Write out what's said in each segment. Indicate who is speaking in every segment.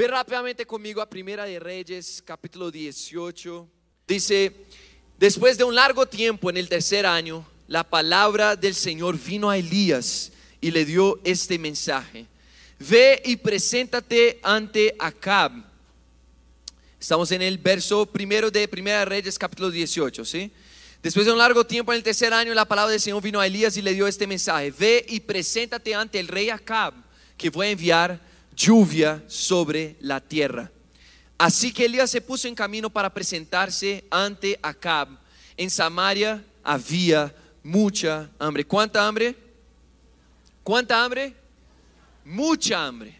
Speaker 1: Ve rápidamente conmigo a Primera de Reyes, capítulo 18. Dice, después de un largo tiempo, en el tercer año, la palabra del Señor vino a Elías y le dio este mensaje. Ve y preséntate ante Acab. Estamos en el verso primero de Primera de Reyes, capítulo 18, ¿sí? Después de un largo tiempo, en el tercer año, la palabra del Señor vino a Elías y le dio este mensaje. Ve y preséntate ante el rey Acab, que voy a enviar lluvia sobre la tierra. Así que Elías se puso en camino para presentarse ante Acab. En Samaria había mucha hambre. ¿Cuánta hambre? ¿Cuánta hambre? Mucha hambre.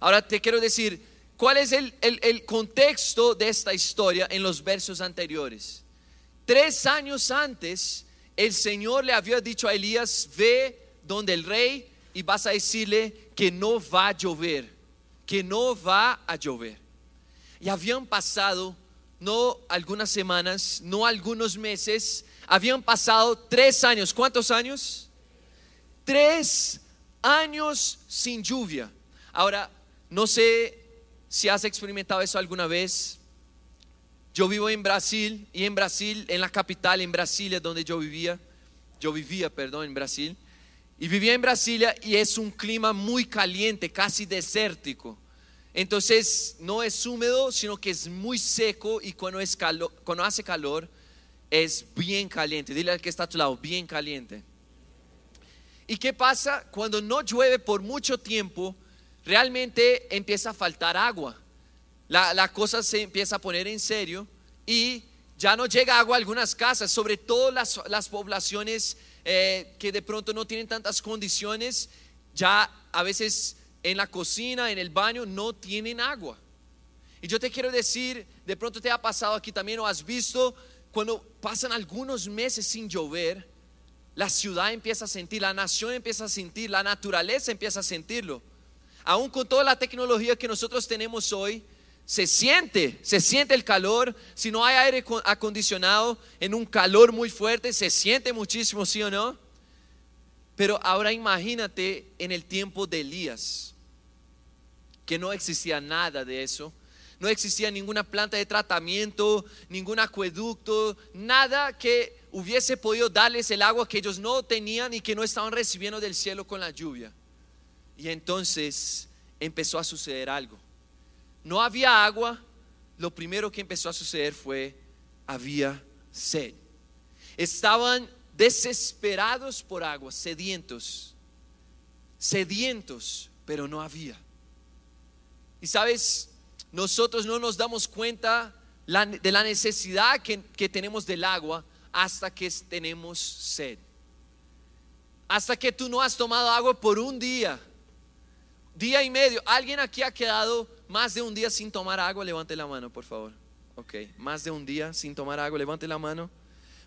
Speaker 1: Ahora te quiero decir, ¿cuál es el, el- el contexto de esta historia en los versos anteriores? Tres años antes, el Señor le había dicho a Elías, ve donde el rey y vas a decirle que no va a llover, que no va a llover. Y habían pasado no algunas semanas, no algunos meses, habían pasado tres años. ¿Cuántos años? Tres años sin lluvia. Ahora, no sé si has experimentado eso alguna vez. Yo vivo en Brasil y en Brasil, en la capital, en Brasilia, donde yo vivía, yo vivía, perdón, en Brasil, y vivía en Brasilia y es un clima muy caliente, casi desértico. Entonces no es húmedo, sino que es muy seco y cuando, hace calor es bien caliente. Dile al que está a tu lado, bien caliente. ¿Y qué pasa? Cuando no llueve por mucho tiempo, realmente empieza a faltar agua. La, la cosa se empieza a poner en serio y ya no llega agua a algunas casas, sobre todo las, las poblaciones eh, que de pronto no tienen tantas condiciones, ya a veces en la cocina, en el baño, no tienen agua. Y yo te quiero decir, de pronto te ha pasado aquí también o has visto, cuando pasan algunos meses sin llover, la ciudad empieza a sentir, la nación empieza a sentir, la naturaleza empieza a sentirlo. Aún con toda la tecnología que nosotros tenemos hoy, se siente, se siente el calor. Si no hay aire con- acondicionado en un calor muy fuerte, se siente muchísimo, ¿sí o no? Pero ahora imagínate en el tiempo de Elías, que no existía nada de eso. No existía ninguna planta de tratamiento, ningún acueducto, nada que hubiese podido darles el agua que ellos no tenían y que no estaban recibiendo del cielo con la lluvia. Y entonces empezó a suceder algo. No había agua, lo primero que empezó a suceder fue, había sed. Estaban desesperados por agua, sedientos, sedientos, pero no había. Y sabes, nosotros no nos damos cuenta de la necesidad que, que tenemos del agua hasta que tenemos sed. Hasta que tú no has tomado agua por un día, día y medio. ¿Alguien aquí ha quedado más de un día sin tomar agua? Levante la mano, por favor. Ok, más de un día sin tomar agua, levante la mano.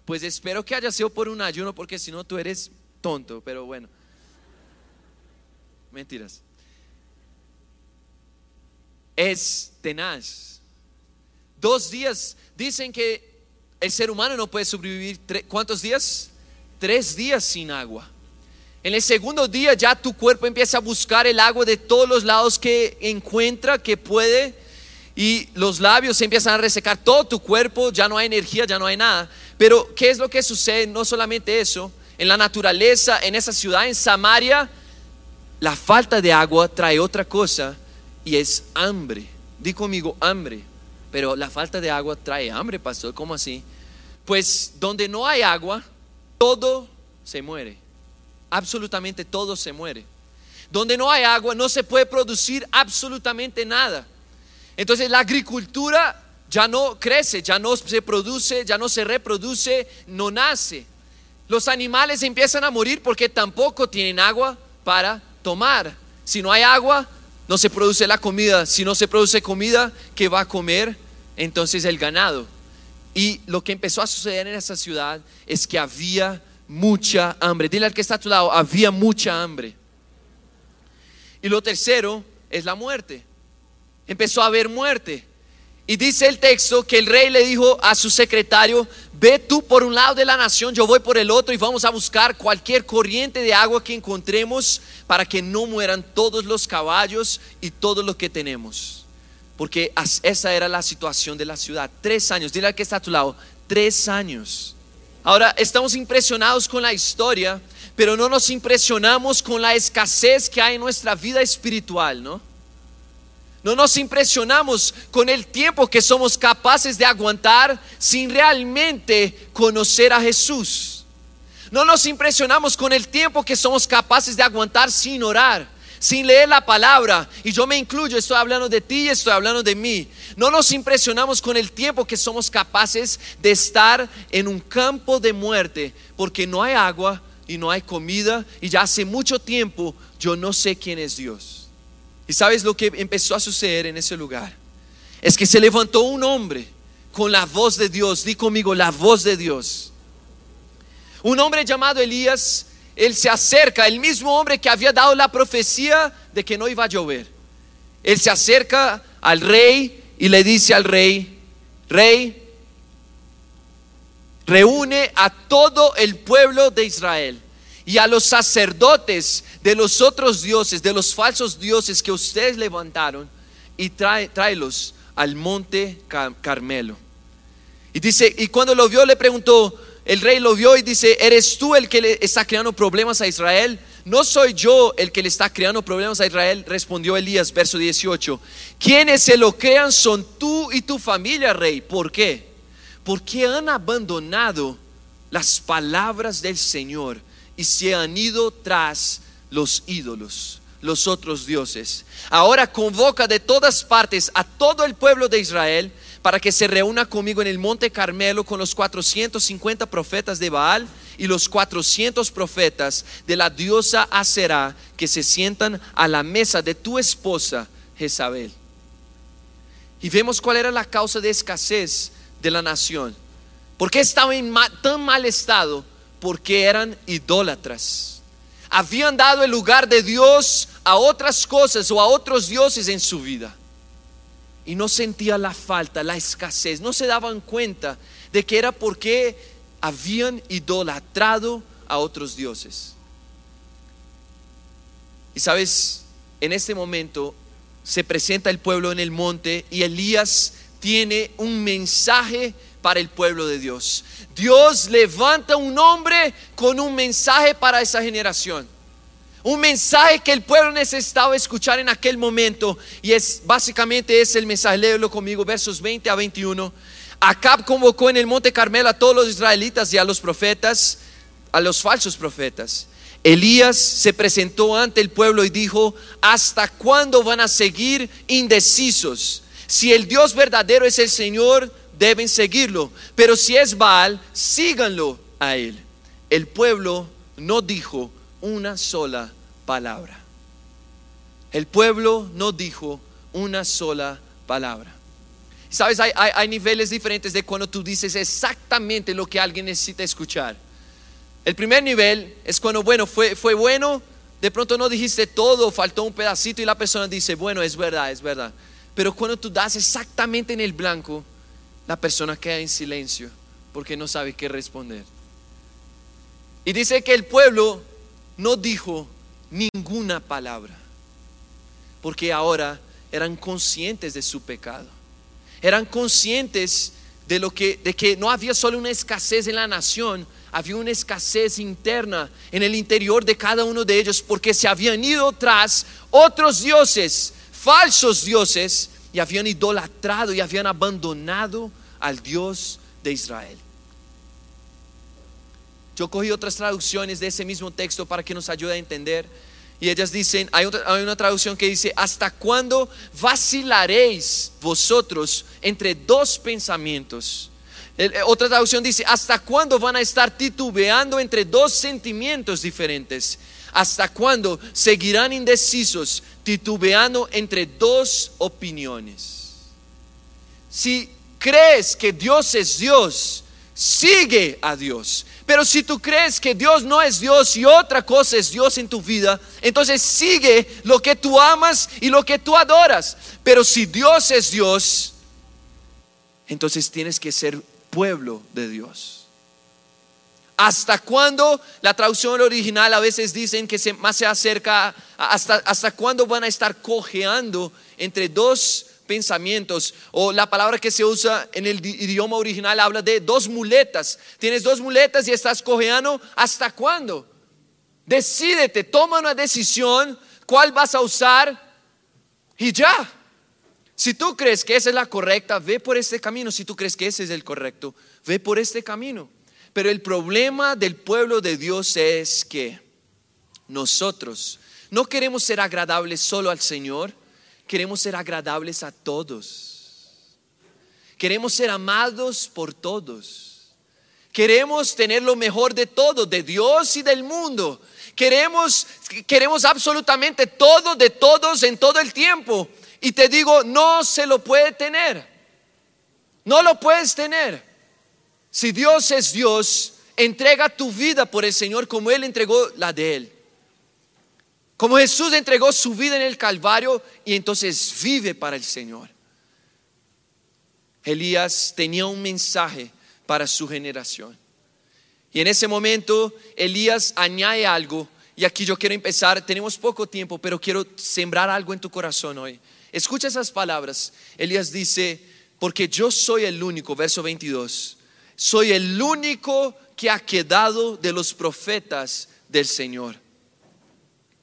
Speaker 1: Pues espero que haya sido por un ayuno, porque si no tú eres tonto, pero bueno. Mentiras. Es tenaz. Dos días, dicen que el ser humano no puede sobrevivir, ¿cuántos días? Tres días sin agua. En el segundo día ya tu cuerpo empieza a buscar el agua de todos los lados que encuentra, que puede, y los labios se empiezan a resecar todo tu cuerpo, ya no hay energía, ya no hay nada. Pero ¿qué es lo que sucede? No solamente eso, en la naturaleza, en esa ciudad, en Samaria, la falta de agua trae otra cosa y es hambre. Di conmigo hambre. Pero la falta de agua trae hambre, pastor. ¿Cómo así? Pues donde no hay agua, todo se muere. Absolutamente todo se muere. Donde no hay agua, no se puede producir absolutamente nada. Entonces la agricultura ya no crece, ya no se produce, ya no se reproduce, no nace. Los animales empiezan a morir porque tampoco tienen agua para tomar. Si no hay agua, no se produce la comida. Si no se produce comida, ¿qué va a comer? Entonces el ganado. Y lo que empezó a suceder en esa ciudad es que había mucha hambre. Dile al que está a tu lado, había mucha hambre. Y lo tercero es la muerte. Empezó a haber muerte. Y dice el texto que el rey le dijo a su secretario, ve tú por un lado de la nación, yo voy por el otro y vamos a buscar cualquier corriente de agua que encontremos para que no mueran todos los caballos y todo lo que tenemos. porque esa era la situación de la ciudad. Tres años, dile al que está a tu lado, tres años. Ahora, estamos impresionados con la historia, pero no nos impresionamos con la escasez que hay en nuestra vida espiritual, ¿no? No nos impresionamos con el tiempo que somos capaces de aguantar sin realmente conocer a Jesús. No nos impresionamos con el tiempo que somos capaces de aguantar sin orar, sin leer la palabra. Y yo me incluyo, estoy hablando de ti y estoy hablando de mí. No nos impresionamos con el tiempo que somos capaces de estar en un campo de muerte porque no hay agua y no hay comida y ya hace mucho tiempo yo no sé quién es Dios. ¿Y sabes lo que empezó a suceder en ese lugar? Es que se levantó un hombre con la voz de Dios. Di conmigo, la voz de Dios. Un hombre llamado Elías, él se acerca, el mismo hombre que había dado la profecía de que no iba a llover. Él se acerca al rey y le dice al rey, rey, reúne a todo el pueblo de Israel y a los sacerdotes de los otros dioses, de los falsos dioses que ustedes levantaron, y tráelos al monte Car- Carmelo. Y dice, y cuando lo vio le preguntó, el rey lo vio y dice, ¿eres tú el que le está creando problemas a Israel? No soy yo el que le está creando problemas a Israel, respondió Elías, verso 18. Quienes se lo crean son tú y tu familia, rey. ¿Por qué? Porque han abandonado las palabras del Señor y se han ido tras los ídolos, los otros dioses. Ahora convoca de todas partes a todo el pueblo de Israel para que se reúna conmigo en el monte Carmelo con los 450 profetas de Baal y los 400 profetas de la diosa Aserá que se sientan a la mesa de tu esposa Jezabel. Y vemos cuál era la causa de escasez de la nación. ¿Por qué estaba en tan mal estado? Porque eran idólatras. Habían dado el lugar de Dios a otras cosas o a otros dioses en su vida. Y no sentía la falta, la escasez. No se daban cuenta de que era porque habían idolatrado a otros dioses. Y sabes, en este momento se presenta el pueblo en el monte y Elías tiene un mensaje para el pueblo de Dios. Dios levanta un hombre con un mensaje para esa generación. Un mensaje que el pueblo necesitaba escuchar en aquel momento y es básicamente es el mensaje, léelo conmigo, versos 20 a 21. Acab convocó en el monte Carmelo a todos los israelitas y a los profetas, a los falsos profetas. Elías se presentó ante el pueblo y dijo, ¿hasta cuándo van a seguir indecisos? Si el Dios verdadero es el Señor, deben seguirlo, pero si es Baal, síganlo a él. El pueblo no dijo una sola palabra. El pueblo no dijo una sola palabra. Sabes, hay, niveles diferentes de cuando tú dices exactamente lo que alguien necesita escuchar. El primer nivel es cuando, bueno, fue, fue bueno, de pronto no dijiste todo, faltó un pedacito y la persona dice, bueno, es verdad, es verdad. Pero cuando tú das exactamente en el blanco, la persona queda en silencio porque no sabe qué responder. Y dice que el pueblo no dijo ninguna palabra, porque ahora eran conscientes de su pecado. Eran conscientes de lo que de que no había solo una escasez en la nación, había una escasez interna en el interior de cada uno de ellos porque se habían ido tras otros dioses, falsos dioses y habían idolatrado y habían abandonado al Dios de Israel. Yo cogí otras traducciones de ese mismo texto para que nos ayude a entender. Y ellas dicen, hay, una traducción que dice, ¿hasta cuándo vacilaréis vosotros entre dos pensamientos? Eh, otra traducción dice, ¿hasta cuándo van a estar titubeando entre dos sentimientos diferentes? ¿Hasta cuándo seguirán indecisos, titubeando entre dos opiniones? Si crees que Dios es Dios, sigue a Dios. Pero si tú crees que Dios no es Dios y otra cosa es Dios en tu vida, entonces sigue lo que tú amas y lo que tú adoras. Pero si Dios es Dios, entonces tienes que ser pueblo de Dios. ¿Hasta cuándo? La traducción original a veces dicen que se, más se acerca hasta, hasta cuándo van a estar cojeando entre dos pensamientos. O la palabra que se usa en el idioma original habla de dos muletas. Tienes dos muletas y estás cojeando. ¿Hasta cuándo? Decídete, toma una decisión, cuál vas a usar y ya. Si tú crees que esa es la correcta, ve por este camino. Si tú crees que ese es el correcto, ve por este camino. Pero el problema del pueblo de Dios es que nosotros no queremos ser agradables solo al Señor, queremos ser agradables a todos. Queremos ser amados por todos. Queremos tener lo mejor de todo, de Dios y del mundo. Queremos, queremos absolutamente todo de todos en todo el tiempo. Y te digo, no se lo puede tener. No lo puedes tener. Si Dios es Dios, entrega tu vida por el Señor como Él entregó la de Él. Como Jesús entregó su vida en el Calvario y entonces vive para el Señor. Elías tenía un mensaje para su generación. Y en ese momento Elías añade algo. Y aquí yo quiero empezar, tenemos poco tiempo, pero quiero sembrar algo en tu corazón hoy. Escucha esas palabras. Elías dice, porque yo soy el único, verso 22, soy el único que ha quedado de los profetas del Señor.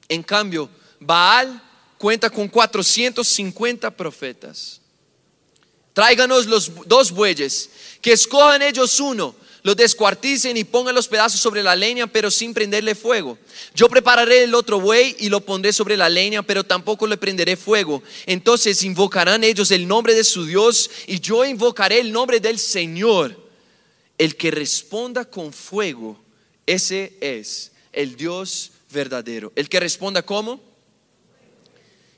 Speaker 1: En cambio, Baal cuenta con 450 profetas. Tráiganos los dos bueyes, que escojan ellos uno lo descuarticen y pongan los pedazos sobre la leña, pero sin prenderle fuego. Yo prepararé el otro buey y lo pondré sobre la leña, pero tampoco le prenderé fuego. Entonces invocarán ellos el nombre de su Dios y yo invocaré el nombre del Señor. El que responda con fuego, ese es el Dios verdadero. El que responda como.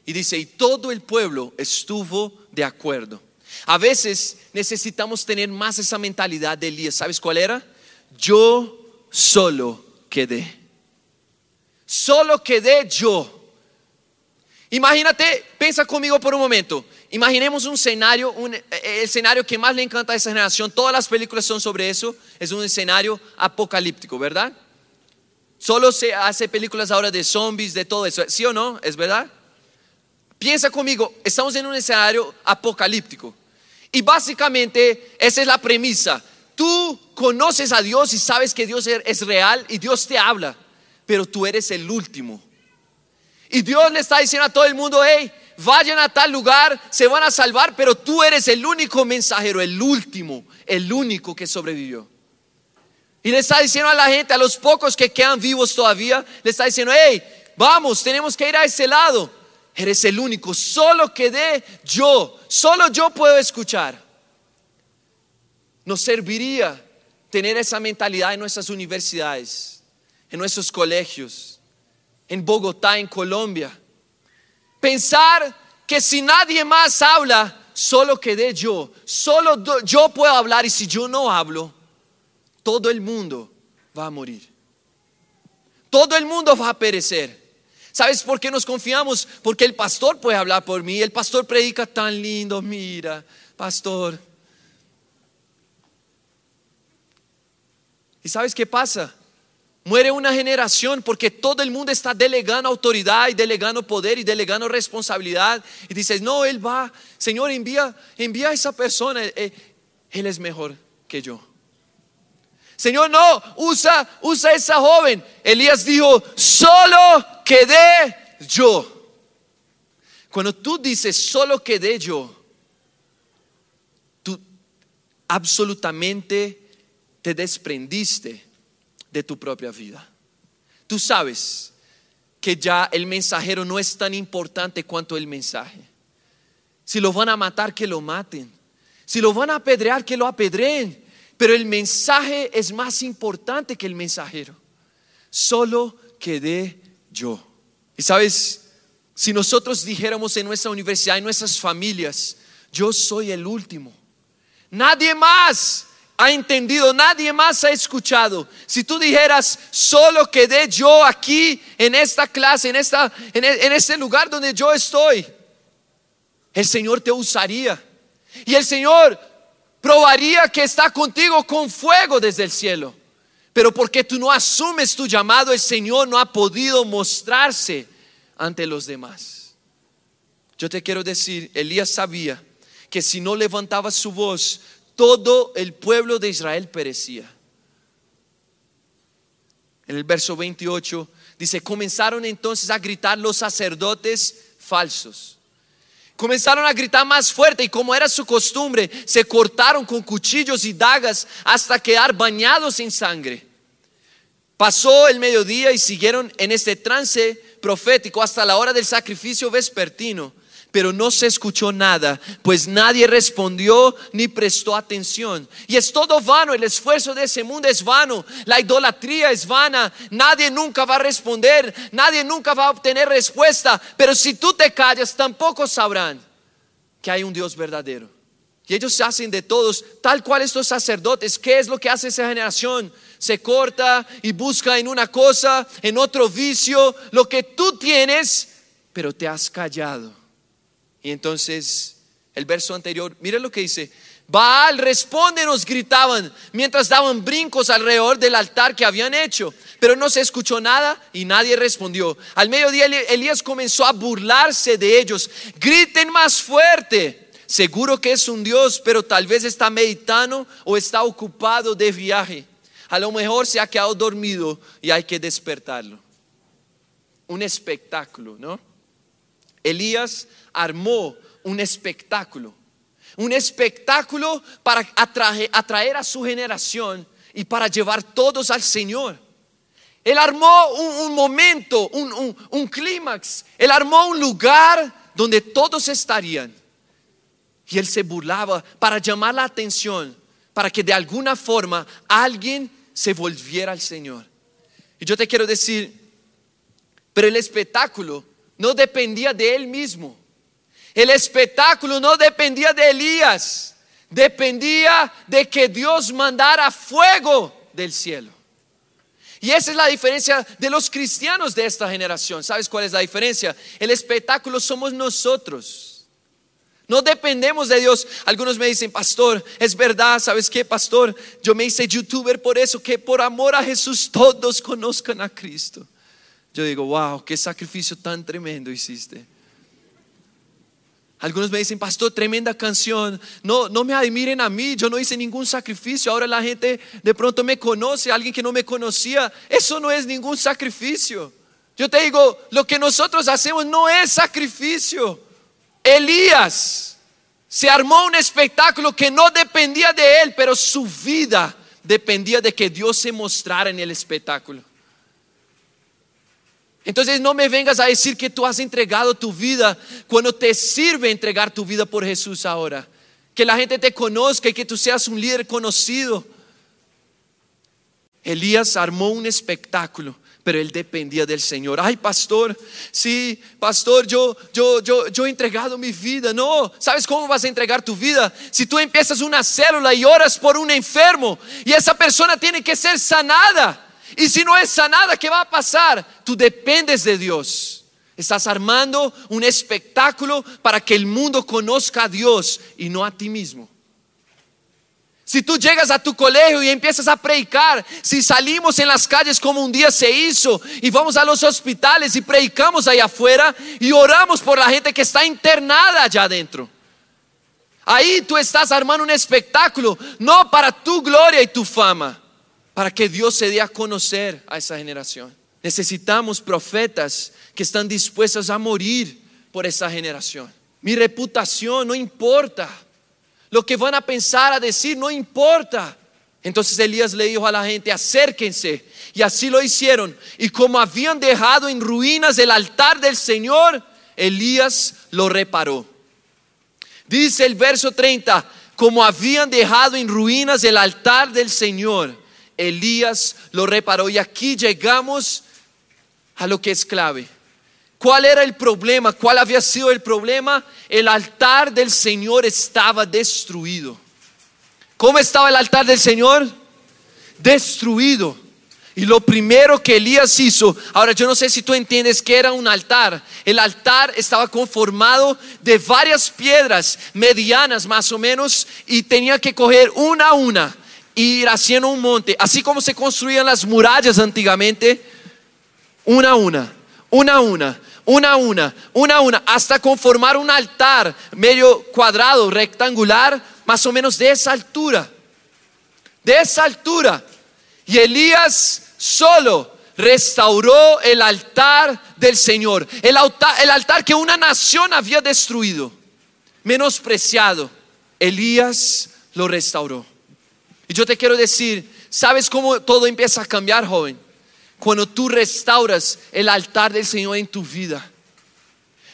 Speaker 1: Y dice, y todo el pueblo estuvo de acuerdo. A veces necesitamos tener más esa mentalidad de Elías. ¿Sabes cuál era? Yo solo quedé. Solo quedé yo. Imagínate, piensa conmigo por un momento. Imaginemos un escenario, un, el escenario que más le encanta a esa generación. Todas las películas son sobre eso. Es un escenario apocalíptico, ¿verdad? Solo se hace películas ahora de zombies, de todo eso. ¿Sí o no? ¿Es verdad? Piensa conmigo, estamos en un escenario apocalíptico. Y básicamente esa es la premisa. Tú conoces a Dios y sabes que Dios es real y Dios te habla, pero tú eres el último. Y Dios le está diciendo a todo el mundo, hey, vayan a tal lugar, se van a salvar, pero tú eres el único mensajero, el último, el único que sobrevivió. Y le está diciendo a la gente, a los pocos que quedan vivos todavía, le está diciendo, hey, vamos, tenemos que ir a ese lado. Eres el único, solo quedé yo, solo yo puedo escuchar. Nos serviría tener esa mentalidad en nuestras universidades, en nuestros colegios, en Bogotá, en Colombia. Pensar que si nadie más habla, solo quedé yo, solo yo puedo hablar y si yo no hablo, todo el mundo va a morir. Todo el mundo va a perecer. ¿Sabes por qué nos confiamos? Porque el pastor puede hablar por mí. El pastor predica tan lindo. Mira, pastor. ¿Y sabes qué pasa? Muere una generación porque todo el mundo está delegando autoridad y delegando poder y delegando responsabilidad. Y dices, no, Él va, Señor, envía, envía a esa persona. Eh, él es mejor que yo. Señor, no, usa, usa esa joven. Elías dijo, solo quedé yo. Cuando tú dices, solo quedé yo, tú absolutamente te desprendiste de tu propia vida. Tú sabes que ya el mensajero no es tan importante cuanto el mensaje. Si lo van a matar, que lo maten. Si lo van a apedrear, que lo apedreen. Pero el mensaje es más importante que el mensajero. Solo quedé yo. Y sabes, si nosotros dijéramos en nuestra universidad, en nuestras familias, yo soy el último. Nadie más ha entendido, nadie más ha escuchado. Si tú dijeras, solo quedé yo aquí en esta clase, en, esta, en, en este lugar donde yo estoy, el Señor te usaría. Y el Señor probaría que está contigo con fuego desde el cielo. Pero porque tú no asumes tu llamado, el Señor no ha podido mostrarse ante los demás. Yo te quiero decir, Elías sabía que si no levantaba su voz, todo el pueblo de Israel perecía. En el verso 28 dice, comenzaron entonces a gritar los sacerdotes falsos. Comenzaron a gritar más fuerte y como era su costumbre, se cortaron con cuchillos y dagas hasta quedar bañados en sangre. Pasó el mediodía y siguieron en este trance profético hasta la hora del sacrificio vespertino pero no se escuchó nada, pues nadie respondió ni prestó atención. Y es todo vano, el esfuerzo de ese mundo es vano, la idolatría es vana, nadie nunca va a responder, nadie nunca va a obtener respuesta, pero si tú te callas, tampoco sabrán que hay un Dios verdadero. Y ellos se hacen de todos, tal cual estos sacerdotes. ¿Qué es lo que hace esa generación? Se corta y busca en una cosa, en otro vicio, lo que tú tienes, pero te has callado. Y entonces el verso anterior, mira lo que dice. Baal, responde, nos gritaban mientras daban brincos alrededor del altar que habían hecho, pero no se escuchó nada y nadie respondió. Al mediodía Elías comenzó a burlarse de ellos. Griten más fuerte. Seguro que es un Dios, pero tal vez está meditando o está ocupado de viaje. A lo mejor se ha quedado dormido y hay que despertarlo. Un espectáculo, ¿no? Elías armó un espectáculo, un espectáculo para atraer, a su generación y para llevar todos al Señor. Él armó un, momento, un, un clímax, él armó un lugar donde todos estarían. Y él se burlaba para llamar la atención, para que de alguna forma alguien se volviera al Señor. Y yo te quiero decir, pero el espectáculo no dependía de él mismo. El espectáculo no dependía de Elías, dependía de que Dios mandara fuego del cielo. Y esa es la diferencia de los cristianos de esta generación. ¿Sabes cuál es la diferencia? El espectáculo somos nosotros. No dependemos de Dios. Algunos me dicen, pastor, es verdad, ¿sabes qué, pastor? Yo me hice youtuber por eso, que por amor a Jesús todos conozcan a Cristo. Yo digo, wow, qué sacrificio tan tremendo hiciste. Algunos me dicen, pastor, tremenda canción. No, no me admiren a mí, yo no hice ningún sacrificio. Ahora la gente de pronto me conoce, alguien que no me conocía. Eso no es ningún sacrificio. Yo te digo, lo que nosotros hacemos no es sacrificio. Elías se armó un espectáculo que no dependía de él, pero su vida dependía de que Dios se mostrara en el espectáculo. Entonces no me vengas a decir que tú has entregado tu vida cuando te sirve entregar tu vida por Jesús ahora. Que la gente te conozca y que tú seas un líder conocido. Elías armó un espectáculo, pero él dependía del Señor. Ay, pastor, sí, pastor, yo, yo, yo, yo he entregado mi vida. No, ¿sabes cómo vas a entregar tu vida? Si tú empiezas una célula y oras por un enfermo y esa persona tiene que ser sanada. Y si no es sanada, ¿qué va a pasar? Tú dependes de Dios. Estás armando un espectáculo para que el mundo conozca a Dios y no a ti mismo. Si tú llegas a tu colegio y empiezas a predicar, si salimos en las calles como un día se hizo y vamos a los hospitales y predicamos allá afuera y oramos por la gente que está internada allá adentro. Ahí tú estás armando un espectáculo, no para tu gloria y tu fama, para que Dios se dé a conocer a esa generación. Necesitamos profetas que están dispuestos a morir por esa generación. Mi reputación no importa. Lo que van a pensar, a decir, no importa. Entonces Elías le dijo a la gente, acérquense. Y así lo hicieron. Y como habían dejado en ruinas el altar del Señor, Elías lo reparó. Dice el verso 30, como habían dejado en ruinas el altar del Señor, Elías lo reparó. Y aquí llegamos a lo que es clave. ¿Cuál era el problema? ¿Cuál había sido el problema? El altar del Señor estaba destruido. ¿Cómo estaba el altar del Señor? Destruido. Y lo primero que Elías hizo, ahora yo no sé si tú entiendes que era un altar. El altar estaba conformado de varias piedras medianas más o menos y tenía que coger una a una ir haciendo un monte, así como se construían las murallas antiguamente, una a una, una a una, una a una, una a una, hasta conformar un altar medio cuadrado, rectangular, más o menos de esa altura. De esa altura. Y Elías solo restauró el altar del Señor, el altar, el altar que una nación había destruido, menospreciado. Elías lo restauró. Y yo te quiero decir, ¿sabes cómo todo empieza a cambiar, joven? Cuando tú restauras el altar del Señor en tu vida.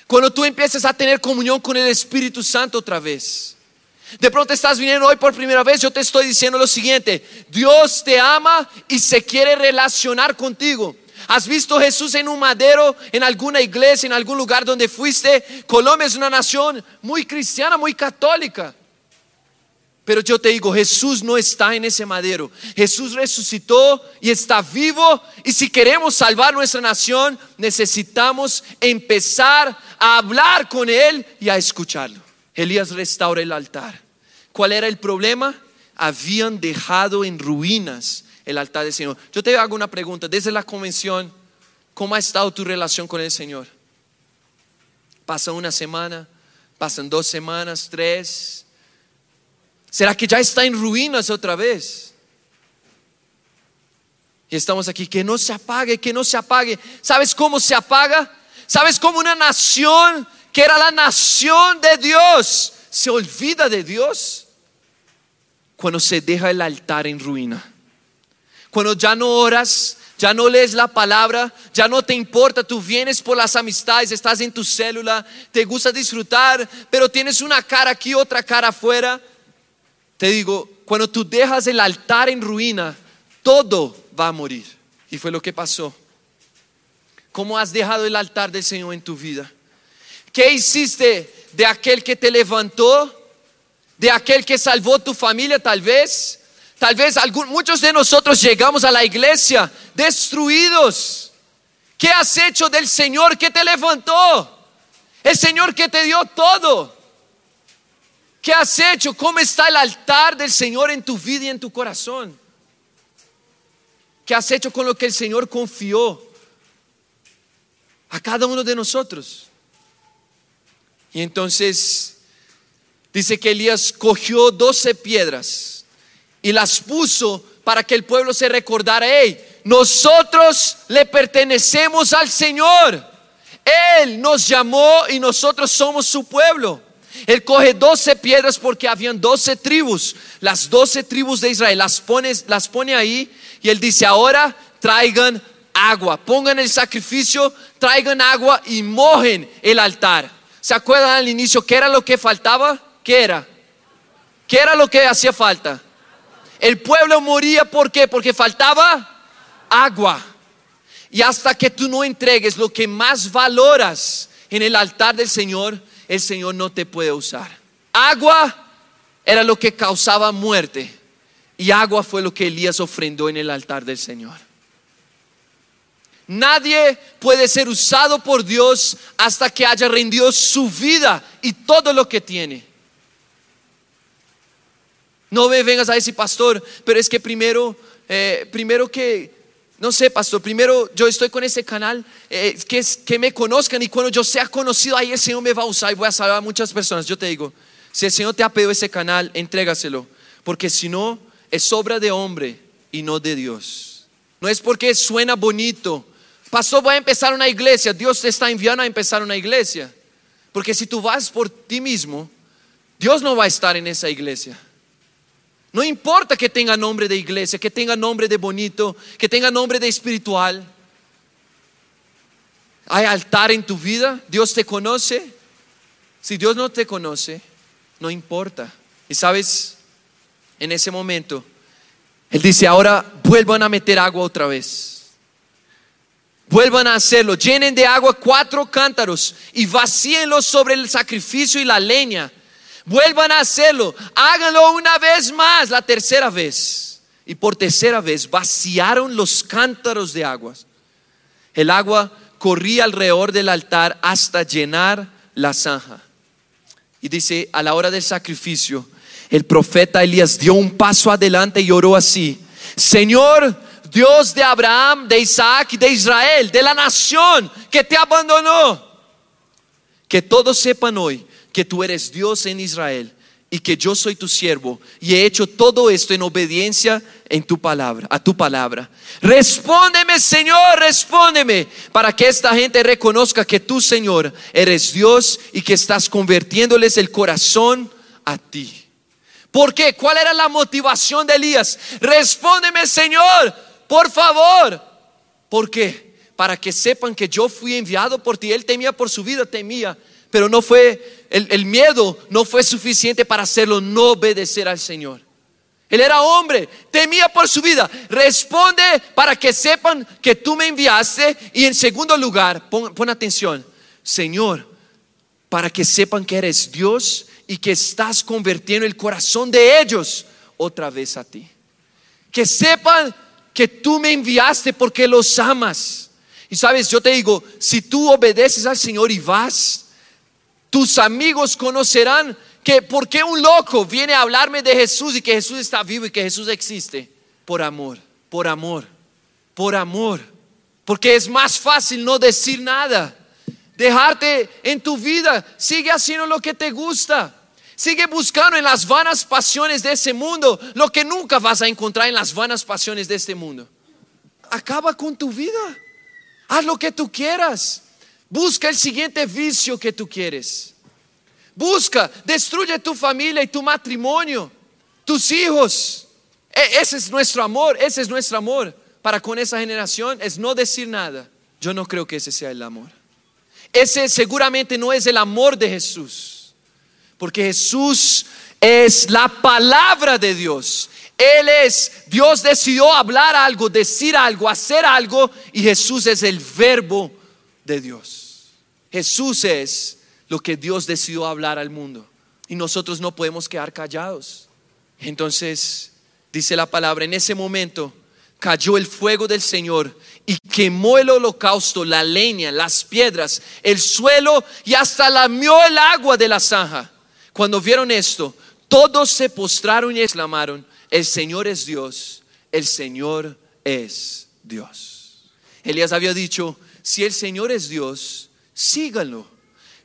Speaker 1: Cuando tú empiezas a tener comunión con el Espíritu Santo otra vez. De pronto estás viniendo hoy por primera vez, yo te estoy diciendo lo siguiente, Dios te ama y se quiere relacionar contigo. ¿Has visto Jesús en un madero, en alguna iglesia, en algún lugar donde fuiste? Colombia es una nación muy cristiana, muy católica. Pero yo te digo, Jesús no está en ese madero. Jesús resucitó y está vivo. Y si queremos salvar nuestra nación, necesitamos empezar a hablar con Él y a escucharlo. Elías restaura el altar. ¿Cuál era el problema? Habían dejado en ruinas el altar del Señor. Yo te hago una pregunta. Desde la convención, ¿cómo ha estado tu relación con el Señor? Pasa una semana, pasan dos semanas, tres. ¿Será que ya está en ruinas otra vez? Y estamos aquí, que no se apague, que no se apague. ¿Sabes cómo se apaga? ¿Sabes cómo una nación que era la nación de Dios se olvida de Dios? Cuando se deja el altar en ruina. Cuando ya no oras, ya no lees la palabra, ya no te importa, tú vienes por las amistades, estás en tu célula, te gusta disfrutar, pero tienes una cara aquí, otra cara afuera te digo, cuando tú dejas el altar en ruina, todo va a morir. Y fue lo que pasó. ¿Cómo has dejado el altar del Señor en tu vida? ¿Qué hiciste de aquel que te levantó? ¿De aquel que salvó tu familia tal vez? Tal vez muchos de nosotros llegamos a la iglesia destruidos. ¿Qué has hecho del Señor que te levantó? El Señor que te dio todo. ¿Qué has hecho? ¿Cómo está el altar del Señor en tu vida y en tu corazón? ¿Qué has hecho con lo que el Señor confió a cada uno de nosotros? Y entonces dice que Elías cogió doce piedras y las puso para que el pueblo se recordara, hey, nosotros le pertenecemos al Señor. Él nos llamó y nosotros somos su pueblo. Él coge doce piedras porque habían doce tribus, las doce tribus de Israel, las pone, las pone ahí y él dice, ahora traigan agua, pongan el sacrificio, traigan agua y mojen el altar. ¿Se acuerdan al inicio qué era lo que faltaba? ¿Qué era? ¿Qué era lo que hacía falta? El pueblo moría ¿por qué? Porque faltaba agua. Y hasta que tú no entregues lo que más valoras en el altar del Señor, el Señor no te puede usar. Agua era lo que causaba muerte y agua fue lo que Elías ofrendó en el altar del Señor. Nadie puede ser usado por Dios hasta que haya rendido su vida y todo lo que tiene. No me vengas a decir, pastor, pero es que primero, eh, primero que no sé, pastor, primero yo estoy con ese canal, eh, que, es, que me conozcan y cuando yo sea conocido, ahí el Señor me va a usar y voy a salvar a muchas personas. Yo te digo, si el Señor te ha pedido ese canal, entrégaselo, porque si no, es obra de hombre y no de Dios. No es porque suena bonito. Pastor, voy a empezar una iglesia. Dios te está enviando a empezar una iglesia. Porque si tú vas por ti mismo, Dios no va a estar en esa iglesia. No importa que tenga nombre de iglesia, que tenga nombre de bonito, que tenga nombre de espiritual. Hay altar en tu vida, Dios te conoce. Si Dios no te conoce, no importa. Y sabes, en ese momento, Él dice, ahora vuelvan a meter agua otra vez. Vuelvan a hacerlo, llenen de agua cuatro cántaros y vacíenlos sobre el sacrificio y la leña Vuelvan a hacerlo. Háganlo una vez más, la tercera vez. Y por tercera vez vaciaron los cántaros de aguas. El agua corría alrededor del altar hasta llenar la zanja. Y dice, a la hora del sacrificio, el profeta Elías dio un paso adelante y oró así. Señor, Dios de Abraham, de Isaac y de Israel, de la nación que te abandonó. Que todos sepan hoy que tú eres Dios en Israel y que yo soy tu siervo y he hecho todo esto en obediencia en tu palabra, a tu palabra. Respóndeme, Señor, respóndeme, para que esta gente reconozca que tú, Señor, eres Dios y que estás convirtiéndoles el corazón a ti. ¿Por qué? ¿Cuál era la motivación de Elías? Respóndeme, Señor, por favor. ¿Por qué? Para que sepan que yo fui enviado por ti. Él temía por su vida, temía, pero no fue, el, miedo no fue suficiente para hacerlo no obedecer al Señor. Él era hombre, temía por su vida. Responde para que sepan que tú me enviaste. Y en segundo lugar, pon, atención, Señor, para que sepan que eres Dios y que estás convirtiendo el corazón de ellos otra vez a ti. Que sepan que tú me enviaste porque los amas. Y sabes, yo te digo, si tú obedeces al Señor y vas, tus amigos conocerán que por qué un loco viene a hablarme de Jesús y que Jesús está vivo y que Jesús existe. Por amor, por amor, por amor. Porque es más fácil no decir nada. Dejarte en tu vida. Sigue haciendo lo que te gusta. Sigue buscando en las vanas pasiones de ese mundo lo que nunca vas a encontrar en las vanas pasiones de este mundo. Acaba con tu vida. Haz lo que tú quieras. Busca el siguiente vicio que tú quieres. Busca, destruye tu familia y tu matrimonio, tus hijos. E, ese es nuestro amor, ese es nuestro amor para con esa generación, es no decir nada. Yo no creo que ese sea el amor. Ese seguramente no es el amor de Jesús. Porque Jesús es la palabra de Dios. Él es, Dios decidió hablar algo, decir algo, hacer algo y Jesús es el verbo de Dios. Jesús es lo que Dios decidió hablar al mundo y nosotros no podemos quedar callados. Entonces, dice la palabra, en ese momento cayó el fuego del Señor y quemó el holocausto, la leña, las piedras, el suelo y hasta lamió el agua de la zanja. Cuando vieron esto, todos se postraron y exclamaron, el Señor es Dios, el Señor es Dios. Elías había dicho, si el Señor es Dios, síganlo.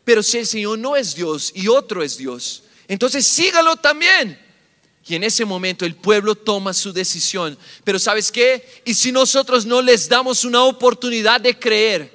Speaker 1: Pero si el Señor no es Dios y otro es Dios, entonces síganlo también. Y en ese momento el pueblo toma su decisión. Pero ¿sabes qué? Y si nosotros no les damos una oportunidad de creer,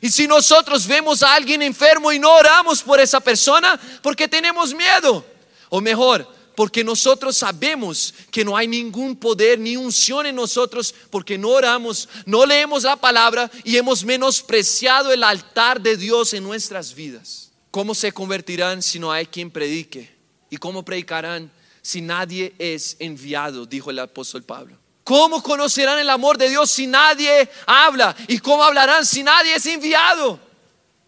Speaker 1: y si nosotros vemos a alguien enfermo y no oramos por esa persona, porque tenemos miedo. O mejor, porque nosotros sabemos que no hay ningún poder ni unción en nosotros, porque no oramos, no leemos la palabra y hemos menospreciado el altar de Dios en nuestras vidas. ¿Cómo se convertirán si no hay quien predique? ¿Y cómo predicarán si nadie es enviado? Dijo el apóstol Pablo. ¿Cómo conocerán el amor de Dios si nadie habla? ¿Y cómo hablarán si nadie es enviado?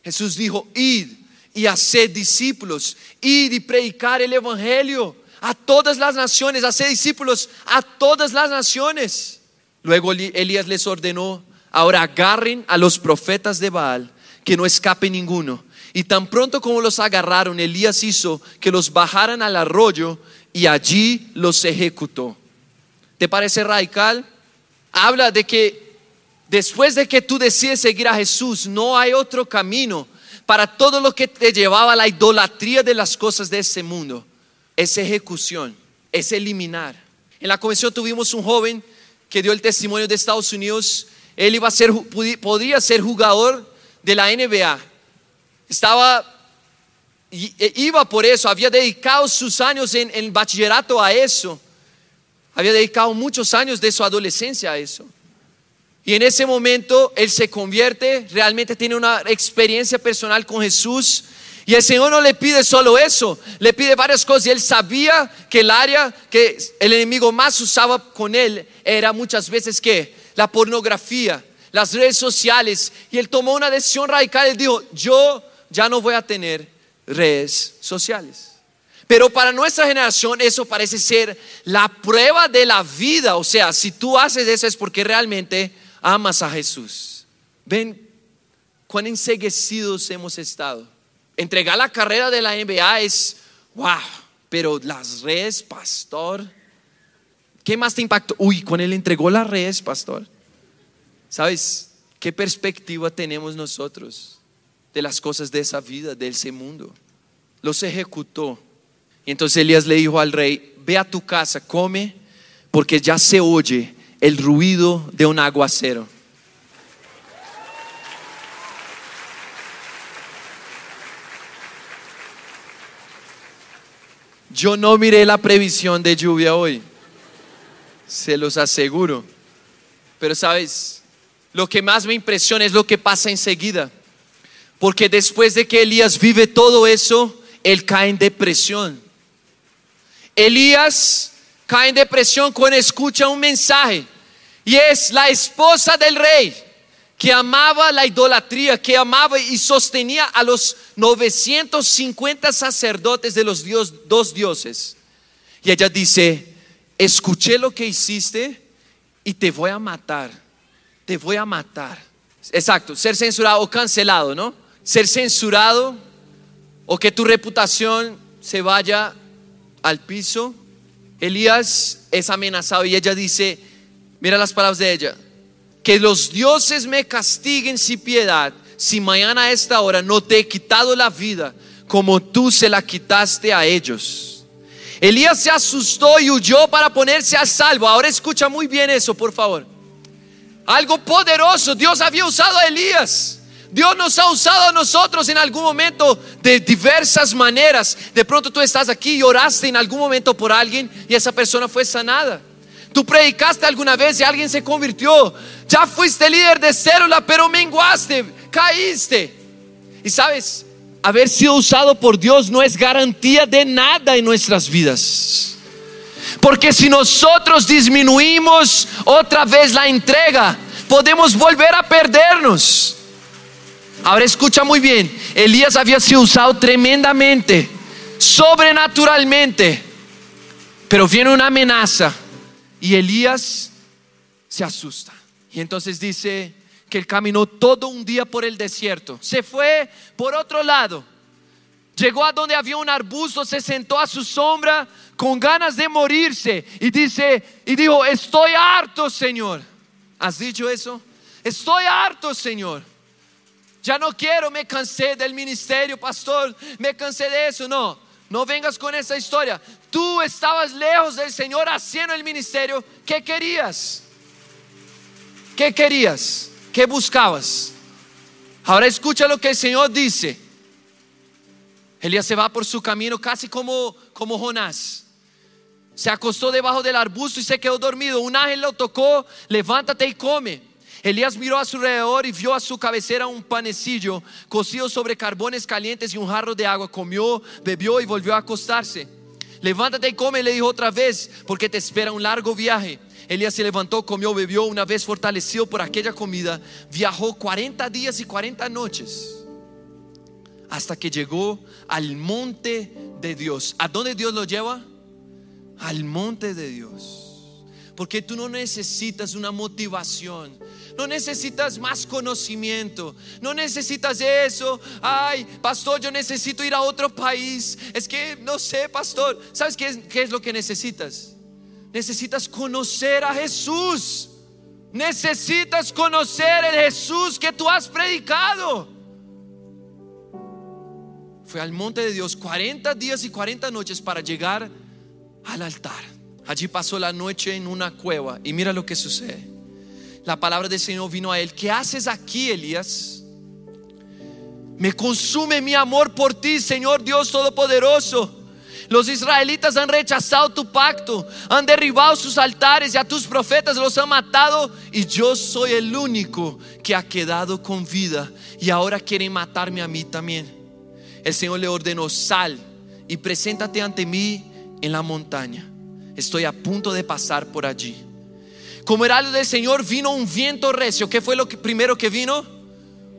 Speaker 1: Jesús dijo, id y haced discípulos, id y predicar el Evangelio a todas las naciones, hacer discípulos a todas las naciones. Luego Elías les ordenó, ahora agarren a los profetas de Baal, que no escape ninguno. Y tan pronto como los agarraron, Elías hizo que los bajaran al arroyo y allí los ejecutó. ¿Te parece radical? Habla de que después de que tú decides seguir a Jesús, no hay otro camino para todo lo que te llevaba a la idolatría de las cosas de este mundo. Es ejecución, es eliminar. En la convención tuvimos un joven que dio el testimonio de Estados Unidos. Él iba a ser, podía ser jugador de la NBA. Estaba, e iba por eso, había dedicado sus años en, en bachillerato a eso. Había dedicado muchos años de su adolescencia a eso. Y en ese momento él se convierte, realmente tiene una experiencia personal con Jesús. Y el Señor no le pide solo eso, le pide varias cosas. Y él sabía que el área que el enemigo más usaba con él era muchas veces que la pornografía, las redes sociales. Y él tomó una decisión radical. Él dijo, yo ya no voy a tener redes sociales. Pero para nuestra generación eso parece ser la prueba de la vida. O sea, si tú haces eso es porque realmente amas a Jesús. Ven cuán enseguecidos hemos estado. Entregar la carrera de la NBA es, wow, pero las redes, pastor, ¿Qué más te impactó? Uy, con él entregó las redes, pastor. ¿Sabes qué perspectiva tenemos nosotros de las cosas de esa vida, de ese mundo? Los ejecutó. Y entonces Elías le dijo al rey, ve a tu casa, come, porque ya se oye el ruido de un aguacero. Yo no miré la previsión de lluvia hoy, se los aseguro. Pero sabes, lo que más me impresiona es lo que pasa enseguida. Porque después de que Elías vive todo eso, él cae en depresión. Elías cae en depresión cuando escucha un mensaje y es la esposa del rey que amaba la idolatría, que amaba y sostenía a los 950 sacerdotes de los dos dioses. Y ella dice, escuché lo que hiciste y te voy a matar, te voy a matar. Exacto, ser censurado o cancelado, ¿no? Ser censurado o que tu reputación se vaya al piso. Elías es amenazado y ella dice, mira las palabras de ella, que los dioses me castiguen sin piedad si mañana a esta hora no te he quitado la vida como tú se la quitaste a ellos. Elías se asustó y huyó para ponerse a salvo. Ahora escucha muy bien eso, por favor. Algo poderoso. Dios había usado a Elías. Dios nos ha usado a nosotros en algún momento de diversas maneras. De pronto tú estás aquí y oraste en algún momento por alguien y esa persona fue sanada. Tú predicaste alguna vez y alguien se convirtió. Ya fuiste líder de célula, pero menguaste, caíste. Y sabes, haber sido usado por Dios no es garantía de nada en nuestras vidas. Porque si nosotros disminuimos otra vez la entrega, podemos volver a perdernos. Ahora escucha muy bien, Elías había sido usado tremendamente, sobrenaturalmente, pero viene una amenaza y Elías se asusta. Y entonces dice que él caminó todo un día por el desierto. Se fue por otro lado. Llegó a donde había un arbusto, se sentó a su sombra con ganas de morirse y dice y dijo, "Estoy harto, Señor." ¿Has dicho eso? Estoy harto, Señor. Ya no quiero, me cansé del ministerio, pastor, me cansé de eso, no. No vengas con esa historia. Tú estabas lejos del Señor haciendo el ministerio. ¿Qué querías? ¿Qué querías? ¿Qué buscabas? Ahora escucha lo que el Señor dice. Elías se va por su camino casi como, como Jonás. Se acostó debajo del arbusto y se quedó dormido. Un ángel lo tocó, levántate y come. Elías miró a su alrededor y vio a su cabecera un panecillo cocido sobre carbones calientes y un jarro de agua. Comió, bebió y volvió a acostarse. Levántate y come, le dijo otra vez, porque te espera un largo viaje. Elías se levantó, comió, bebió, una vez fortalecido por aquella comida, viajó 40 días y 40 noches hasta que llegó al monte de Dios. ¿A dónde Dios lo lleva? Al monte de Dios. Porque tú no necesitas una motivación no necesitas más conocimiento, no necesitas eso. Ay, pastor, yo necesito ir a otro país. Es que no sé, pastor. ¿Sabes qué es, qué es lo que necesitas? Necesitas conocer a Jesús. Necesitas conocer el Jesús que tú has predicado. Fue al monte de Dios 40 días y 40 noches para llegar al altar. Allí pasó la noche en una cueva y mira lo que sucede la palabra del Señor vino a él. ¿Qué haces aquí, Elías? Me consume mi amor por ti, Señor Dios Todopoderoso. Los israelitas han rechazado tu pacto, han derribado sus altares y a tus profetas los han matado y yo soy el único que ha quedado con vida y ahora quieren matarme a mí también. El Señor le ordenó, sal y preséntate ante mí en la montaña. Estoy a punto de pasar por allí. Como heraldo del Señor vino un viento recio. ¿Qué fue lo primero que vino?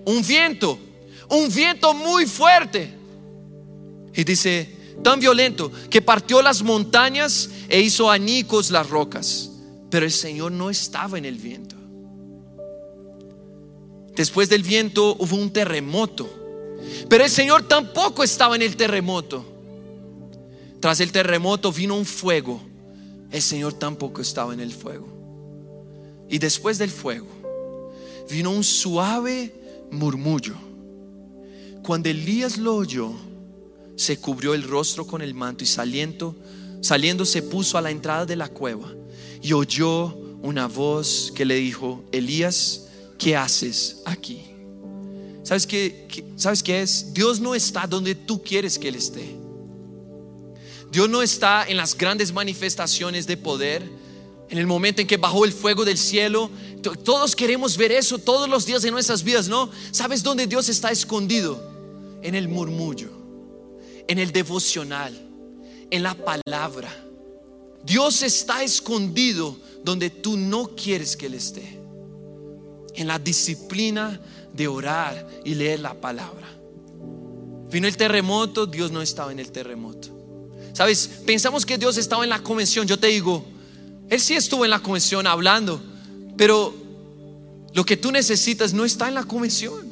Speaker 1: Un viento. Un viento muy fuerte. Y dice, tan violento que partió las montañas e hizo anicos las rocas. Pero el Señor no estaba en el viento. Después del viento hubo un terremoto. Pero el Señor tampoco estaba en el terremoto. Tras el terremoto vino un fuego el Señor tampoco estaba en el fuego. Y después del fuego vino un suave murmullo. Cuando Elías lo oyó, se cubrió el rostro con el manto y saliendo, saliendo se puso a la entrada de la cueva y oyó una voz que le dijo, Elías, ¿qué haces aquí? ¿Sabes qué, ¿Sabes qué es? Dios no está donde tú quieres que Él esté. Dios no está en las grandes manifestaciones de poder, en el momento en que bajó el fuego del cielo. Todos queremos ver eso todos los días de nuestras vidas, ¿no? ¿Sabes dónde Dios está escondido? En el murmullo, en el devocional, en la palabra. Dios está escondido donde tú no quieres que Él esté. En la disciplina de orar y leer la palabra. Vino el terremoto, Dios no estaba en el terremoto. Sabes, pensamos que Dios estaba en la convención. Yo te digo, Él sí estuvo en la convención hablando, pero lo que tú necesitas no está en la convención.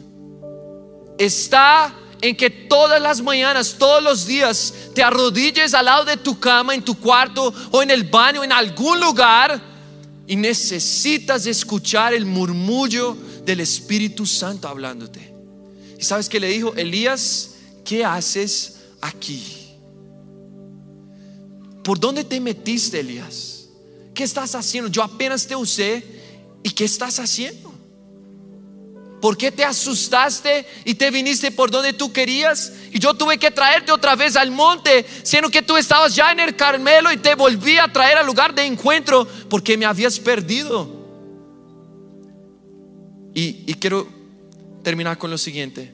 Speaker 1: Está en que todas las mañanas, todos los días, te arrodilles al lado de tu cama, en tu cuarto o en el baño, en algún lugar, y necesitas escuchar el murmullo del Espíritu Santo hablándote. ¿Y sabes qué le dijo? Elías, ¿qué haces aquí? ¿Por dónde te metiste, Elías? ¿Qué estás haciendo? Yo apenas te usé. ¿Y qué estás haciendo? ¿Por qué te asustaste y te viniste por donde tú querías? Y yo tuve que traerte otra vez al monte, siendo que tú estabas ya en el Carmelo y te volví a traer al lugar de encuentro porque me habías perdido. Y, quiero terminar con lo siguiente.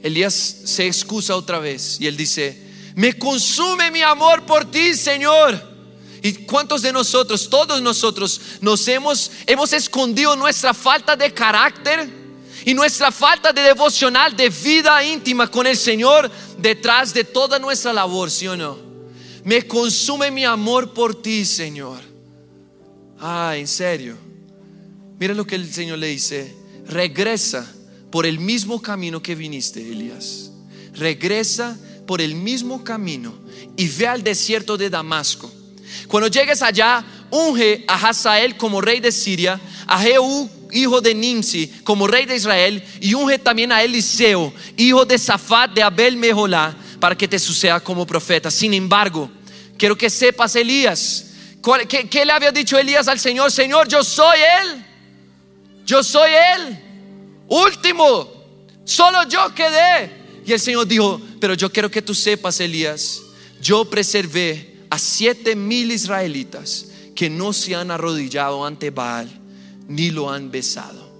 Speaker 1: Elías se excusa otra vez y él dice, me consume mi amor por ti, Señor. ¿Y cuántos de nosotros, todos nosotros, nos hemos, hemos escondido nuestra falta de carácter y nuestra falta de devocional, de vida íntima con el Señor detrás de toda nuestra labor, ¿sí o no? Me consume mi amor por ti, Señor. Ah, en serio. Mira lo que el Señor le dice. Regresa por el mismo camino que viniste, Elías. Regresa por el mismo camino y ve al desierto de Damasco. Cuando llegues allá, unge a Hazael como rey de Siria, a Jehú, hijo de Nimsi, como rey de Israel, y unge también a Eliseo, hijo de Safat de Abel Meholá, para que te suceda como profeta. Sin embargo, quiero que sepas, Elías, ¿qué, ¿qué, le había dicho Elías al Señor? Señor, yo soy Él. Yo soy Él. Último. Solo yo quedé. Y el Señor dijo, pero yo quiero que tú sepas, Elías, yo preservé a siete mil israelitas que no se han arrodillado ante Baal ni lo han besado.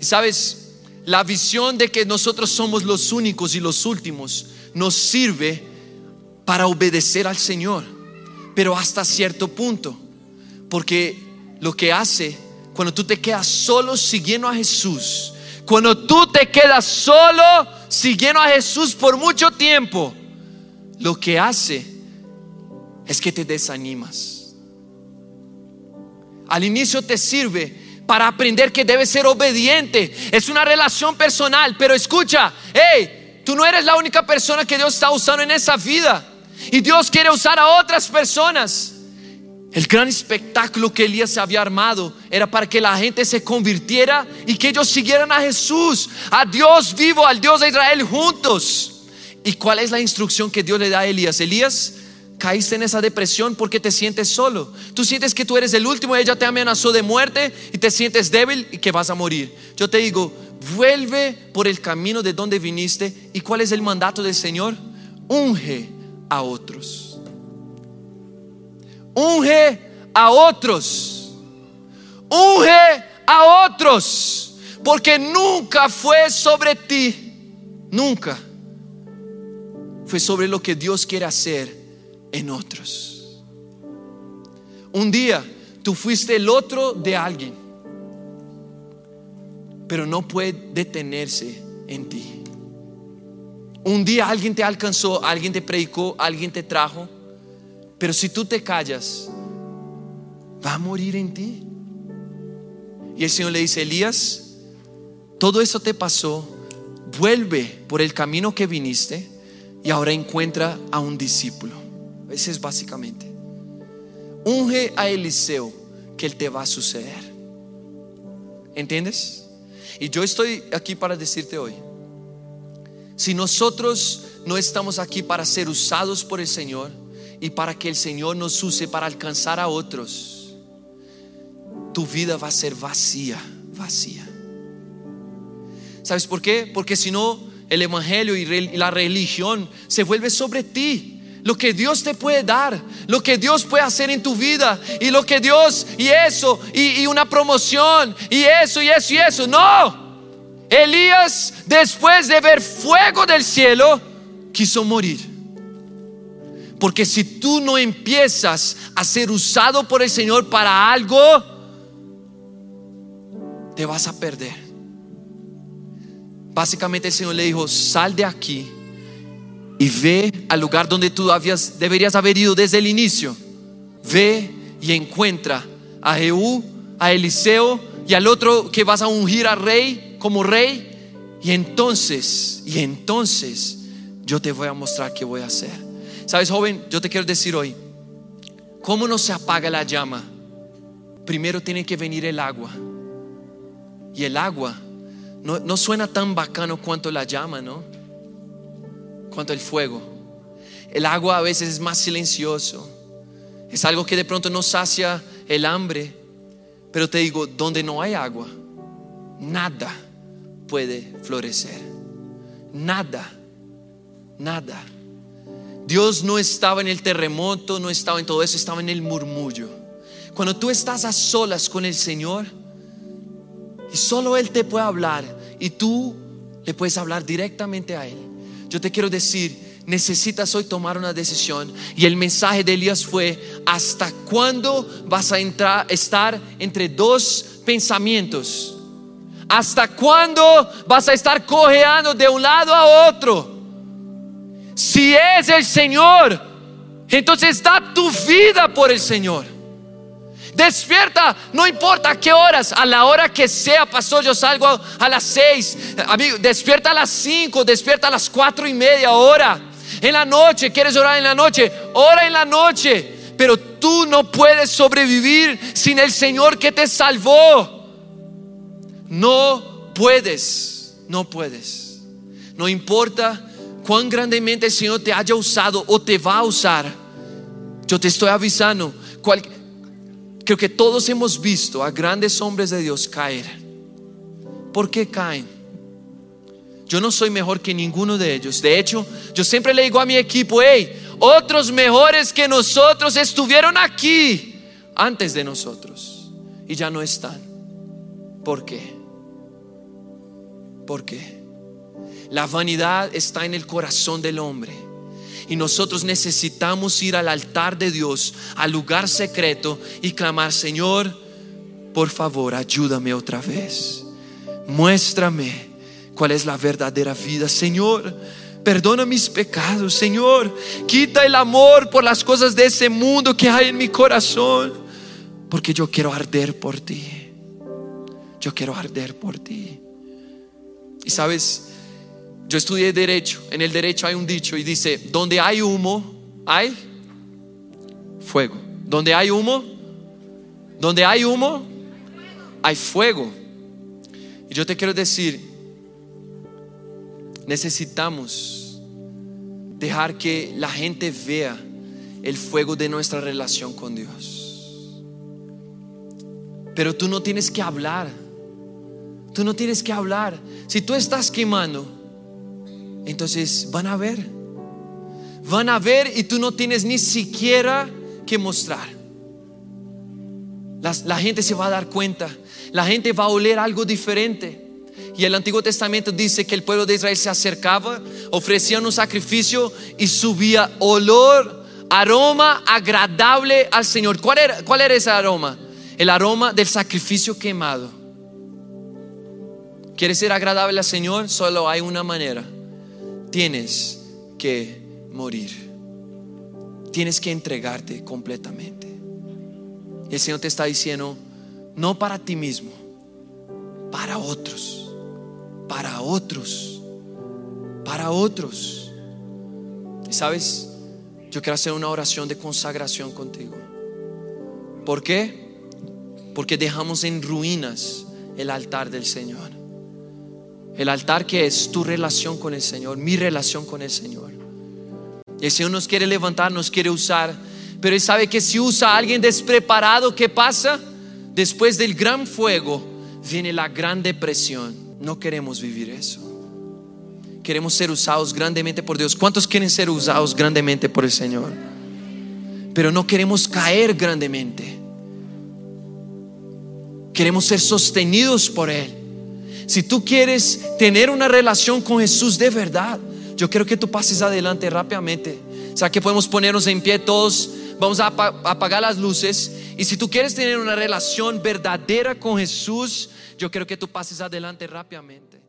Speaker 1: Y sabes, la visión de que nosotros somos los únicos y los últimos nos sirve para obedecer al Señor, pero hasta cierto punto, porque lo que hace cuando tú te quedas solo siguiendo a Jesús, cuando tú te quedas solo siguiendo a Jesús por mucho tiempo, lo que hace es que te desanimas. Al inicio te sirve para aprender que debes ser obediente. Es una relación personal, pero escucha, hey, tú no eres la única persona que Dios está usando en esa vida. Y Dios quiere usar a otras personas. El gran espectáculo que Elías había armado era para que la gente se convirtiera y que ellos siguieran a Jesús, a Dios vivo, al Dios de Israel juntos. ¿Y cuál es la instrucción que Dios le da a Elías? Elías, caíste en esa depresión porque te sientes solo. Tú sientes que tú eres el último, ella te amenazó de muerte y te sientes débil y que vas a morir. Yo te digo, vuelve por el camino de donde viniste. ¿Y cuál es el mandato del Señor? Unge a otros unge a otros. Unge a otros. Porque nunca fue sobre ti. Nunca. Fue sobre lo que Dios quiere hacer en otros. Un día tú fuiste el otro de alguien. Pero no puede detenerse en ti. Un día alguien te alcanzó, alguien te predicó, alguien te trajo pero si tú te callas, va a morir en ti. Y el Señor le dice, Elías, todo eso te pasó, vuelve por el camino que viniste y ahora encuentra a un discípulo. Ese es básicamente. unge a Eliseo, que él te va a suceder. ¿Entiendes? Y yo estoy aquí para decirte hoy, si nosotros no estamos aquí para ser usados por el Señor y para que el Señor nos use para alcanzar a otros, tu vida va a ser vacía, vacía. ¿Sabes por qué? Porque si no, el Evangelio y la religión se vuelve sobre ti lo que Dios te puede dar, lo que Dios puede hacer en tu vida y lo que Dios y eso y, una promoción y eso y eso y eso. No, Elías después de ver fuego del cielo quiso morir. Porque si tú no empiezas a ser usado por el Señor para algo, te vas a perder. Básicamente el Señor le dijo, sal de aquí y ve al lugar donde tú deberías haber ido desde el inicio. Ve y encuentra a Jehú, a Eliseo y al otro que vas a ungir a rey como rey. Y entonces, y entonces yo te voy a mostrar qué voy a hacer. Sabes, joven, yo te quiero decir hoy, ¿cómo no se apaga la llama? Primero tiene que venir el agua. Y el agua no, no suena tan bacano cuanto la llama, ¿no? Cuanto el fuego. El agua a veces es más silencioso. Es algo que de pronto no sacia el hambre. Pero te digo, donde no hay agua, nada puede florecer. Nada, nada. Dios no estaba en el terremoto, no estaba en todo eso, estaba en el murmullo. Cuando tú estás a solas con el Señor y solo Él te puede hablar y tú le puedes hablar directamente a Él yo te quiero decir, necesitas hoy tomar una decisión. Y el mensaje de Elías fue, ¿hasta cuándo vas a entrar, estar entre dos pensamientos? ¿Hasta cuándo vas a estar cojeando de un lado a otro? Si es el Señor, entonces da tu vida por el Señor. Despierta, no importa qué horas, a la hora que sea, pastor, yo salgo a, las seis. Amigo, despierta a las cinco, despierta a las cuatro y media, hora. En la noche, ¿quieres orar en la noche? Ora en la noche. Pero tú no puedes sobrevivir sin el Señor que te salvó. No puedes, no puedes. No importa cuán grandemente el Señor te haya usado o te va a usar. Yo te estoy avisando. Creo que todos hemos visto a grandes hombres de Dios caer. ¿Por qué caen? Yo no soy mejor que ninguno de ellos. De hecho, yo siempre le digo a mi equipo, hey, otros mejores que nosotros estuvieron aquí antes de nosotros y ya no están. ¿Por qué? ¿Por qué? La vanidad está en el corazón del hombre. Y nosotros necesitamos ir al altar de Dios, al lugar secreto y clamar, Señor, por favor, ayúdame otra vez. Muéstrame cuál es la verdadera vida, Señor. Perdona mis pecados, Señor. Quita el amor por las cosas de ese mundo que hay en mi corazón. Porque yo quiero arder por ti. Yo quiero arder por ti. Y sabes, yo estudié derecho. En el derecho hay un dicho y dice, donde hay humo, hay fuego. Donde hay humo, donde hay humo, hay fuego. Y yo te quiero decir, necesitamos dejar que la gente vea el fuego de nuestra relación con Dios. Pero tú no tienes que hablar. Tú no tienes que hablar. Si tú estás quemando, entonces van a ver. Van a ver y tú no tienes ni siquiera que mostrar. la gente se va a dar cuenta. La gente va a oler algo diferente. Y el Antiguo Testamento dice que el pueblo de Israel se acercaba, ofrecían un sacrificio y subía olor, aroma agradable al Señor. ¿Cuál era, cuál era ese aroma? El aroma del sacrificio quemado. ¿Quieres ser agradable al Señor? Solo hay una manera tienes que morir. Tienes que entregarte completamente. Y el Señor te está diciendo, no para ti mismo, para otros, para otros, para otros. Y sabes, yo quiero hacer una oración de consagración contigo. ¿Por qué? Porque dejamos en ruinas el altar del Señor. El altar que es tu relación con el Señor, mi relación con el Señor. Y el Señor nos quiere levantar, nos quiere usar. Pero Él sabe que si usa a alguien despreparado, ¿qué pasa? Después del gran fuego viene la gran depresión. No queremos vivir eso. Queremos ser usados grandemente por Dios. ¿Cuántos quieren ser usados grandemente por el Señor? Pero no queremos caer grandemente. Queremos ser sostenidos por Él. Si tú quieres tener una relación con Jesús de verdad, yo quiero que tú pases adelante rápidamente. O sea, que podemos ponernos en pie todos. Vamos a apagar las luces. Y si tú quieres tener una relación verdadera con Jesús, yo quiero que tú pases adelante rápidamente.